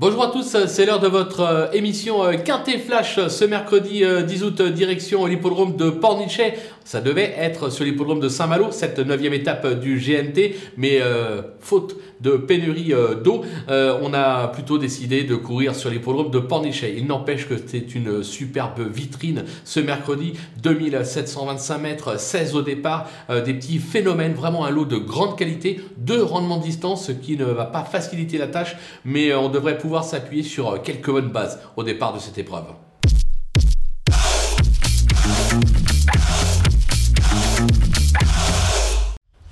Bonjour à tous, c'est l'heure de votre euh, émission euh, Quintet Flash ce mercredi 10 août direction l'hippodrome de Pornichet. Ça devait être sur l'hippodrome de Saint-Malo, cette neuvième étape du GNT, mais euh, faute de pénurie d'eau, on a plutôt décidé de courir sur l'hippodrome de Pornichet. Il n'empêche que c'est une superbe vitrine ce mercredi, 2725 mètres, 16 au départ, des petits phénomènes, vraiment un lot de grande qualité, deux rendements de distance, ce qui ne va pas faciliter la tâche, mais on devrait pouvoir s'appuyer sur euh, quelques bonnes bases au départ de cette épreuve.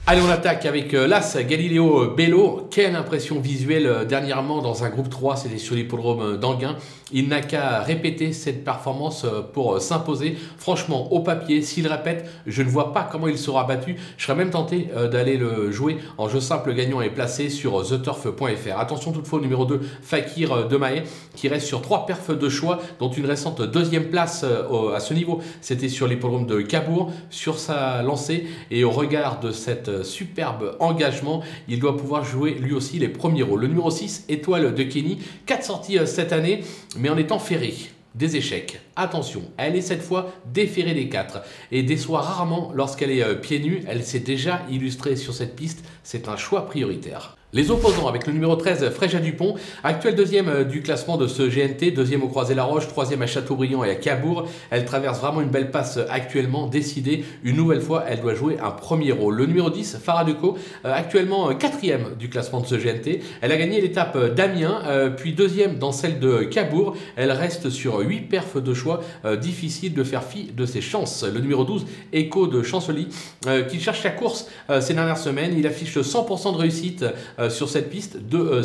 Allez, on attaque avec euh, l'As Galileo Bello. Quelle impression visuelle euh, dernièrement dans un groupe 3, c'était sur l'hippodrome euh, d'Anguin. Il n'a qu'à répéter cette performance pour s'imposer. Franchement, au papier, s'il répète, je ne vois pas comment il sera battu. Je serais même tenté d'aller le jouer en jeu simple gagnant et placé sur theturf.fr. Attention toutefois au numéro 2, Fakir Demae, qui reste sur trois perfs de choix, dont une récente deuxième place à ce niveau. C'était sur l'hippodrome de Cabourg, sur sa lancée et au regard de cette superbe engagement. Il doit pouvoir jouer lui aussi les premiers rôles. Le numéro 6, Étoile de Kenny, 4 sorties euh, cette année, mais en étant ferré des échecs. Attention, elle est cette fois déférée des 4 et déçoit rarement lorsqu'elle est euh, pieds nus. Elle s'est déjà illustrée sur cette piste, c'est un choix prioritaire. Les opposants avec le numéro 13, Fréja Dupont, actuel deuxième euh, du classement de ce GNT, deuxième au Croisé-la-Roche, troisième à Châteaubriand et à Cabourg. Elle traverse vraiment une belle passe actuellement, décidée. Une nouvelle fois, elle doit jouer un premier rôle. Le numéro 10, Faradeco, euh, actuellement quatrième du classement de ce GNT. Elle a gagné l'étape d'Amiens, puis deuxième dans celle de Cabourg. Elle reste sur 8 perfs de choix, difficile de faire fi de ses chances. Le numéro 12, Echo de Chancely, qui cherche la course ces dernières semaines. Il affiche 100% de réussite euh, sur cette piste de euh.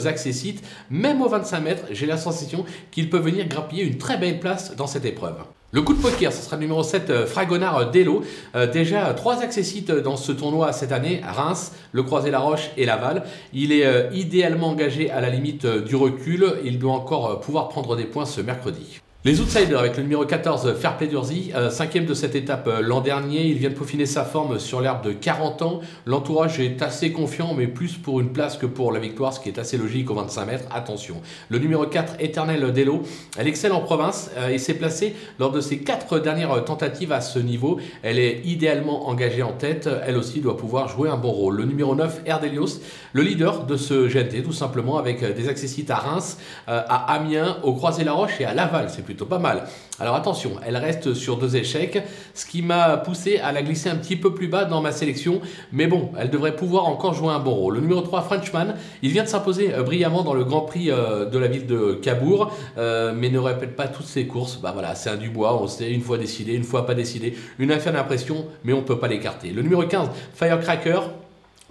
Même aux 25 mètres, j'ai la sensation qu'il peut venir grappiller une très belle place dans cette épreuve. Le coup de poker, ce sera le numéro 7, euh, Fragonard Delo. déjà trois accessites dans ce tournoi cette année, Reims, le Croisé-la-Roche et Laval. Il est idéalement engagé à la limite du recul. Il doit encore pouvoir prendre des points ce mercredi. Les outsiders avec le numéro 14, Fairplay Durzy, euh, cinquième de cette étape euh, l'an dernier. Il vient de peaufiner sa forme sur l'herbe de 40 ans. L'entourage est assez confiant, mais plus pour une place que pour la victoire, ce qui est assez logique au 25 mètres. Attention. Le numéro 4, Éternel Delo, elle excelle en province euh, et s'est placée lors de ses quatre dernières tentatives à ce niveau. Elle est idéalement engagée en tête. Elle aussi doit pouvoir jouer un bon rôle. Le numéro 9, Erdelios, le leader de ce GNT, tout simplement, avec des accessites à Reims, à Amiens, au Croisé-la-Roche et à Laval. Plutôt pas mal. Alors attention, elle reste sur deux échecs, ce qui m'a poussé à la glisser un petit peu plus bas dans ma sélection. Mais bon, elle devrait pouvoir encore jouer un bon rôle. Le numéro 3, Frenchman, il vient de s'imposer euh, brillamment dans le Grand Prix euh, de la ville de Cabourg, euh, mais ne répète pas toutes ses courses. Bah voilà, c'est un Dubois, on sait, une fois décidé, une fois pas décidé. Une affaire d'impression, mais on peut pas l'écarter. Le numéro 15, Firecracker,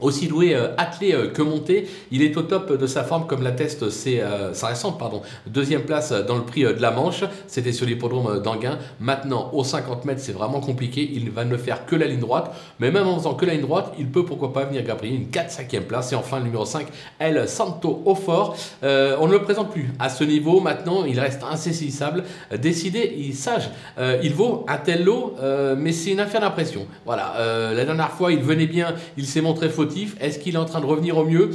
aussi doué euh, attelé euh, que monté, il est au top de sa forme comme l'atteste c'est euh, sa récente pardon, deuxième place dans le prix de la Manche, c'était sur l'hippodrome d'Anguin. Maintenant au 50 mètres c'est vraiment compliqué, il va ne faire que la ligne droite, mais même en faisant que la ligne droite, il peut pourquoi pas venir grappiller une 4-5e place. Et enfin le numéro 5, El Santo au fort, on ne le présente plus à ce niveau, maintenant il reste insaisissable, décidé, il sage, il vaut un tel lot, mais c'est une affaire d'impression. Voilà, la dernière fois il venait bien, il s'est montré faute est-ce qu'il est en train de revenir au mieux?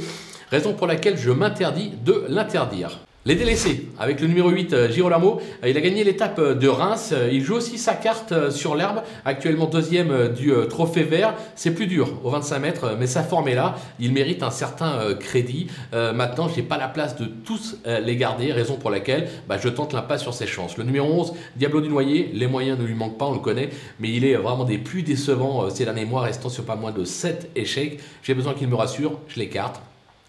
Raison pour laquelle je m'interdis de l'interdire. Les délaissés, avec le numéro 8, euh, Girolamo, euh, il a gagné l'étape euh, de Reims. Il joue aussi sa carte sur l'herbe, actuellement deuxième du trophée vert. C'est plus dur au 25 mètres, mais sa forme est là. Il mérite un certain crédit. Maintenant, je n'ai pas la place de tous les garder, raison pour laquelle bah, je tente l'impasse sur ses chances. Le numéro 11, Diablo du Noyer, les moyens ne lui manquent pas, on le connaît, mais il est vraiment des plus décevants ces derniers mois, restant sur pas moins de 7 échecs. J'ai besoin qu'il me rassure, je l'écarte.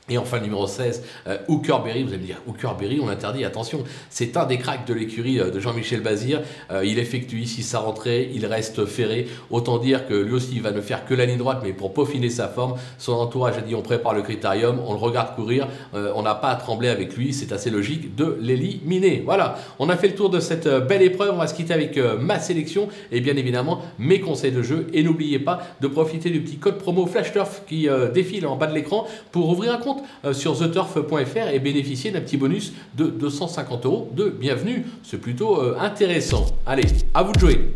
Et enfin, le numéro 16, euh, Hooker Berry. Vous allez me dire, Hooker Berry, on interdit, attention, c'est un des cracks de l'écurie euh, de Jean-Michel Bazir. Euh, il effectue ici sa rentrée, il reste ferré. Autant dire que lui aussi, il va ne faire que la ligne droite, mais pour peaufiner sa forme, son entourage a dit on prépare le critérium, on le regarde courir, on n'a pas à trembler avec lui, c'est assez logique de l'éliminer. Voilà, on a fait le tour de cette belle épreuve, on va se quitter avec ma sélection et bien évidemment mes conseils de jeu. Et n'oubliez pas de profiter du petit code promo FlashTurf qui défile en bas de l'écran pour ouvrir un compte euh, sur theturf.fr et bénéficier d'un petit bonus de 250 euros de bienvenue. C'est plutôt euh, intéressant. Allez, à vous de jouer.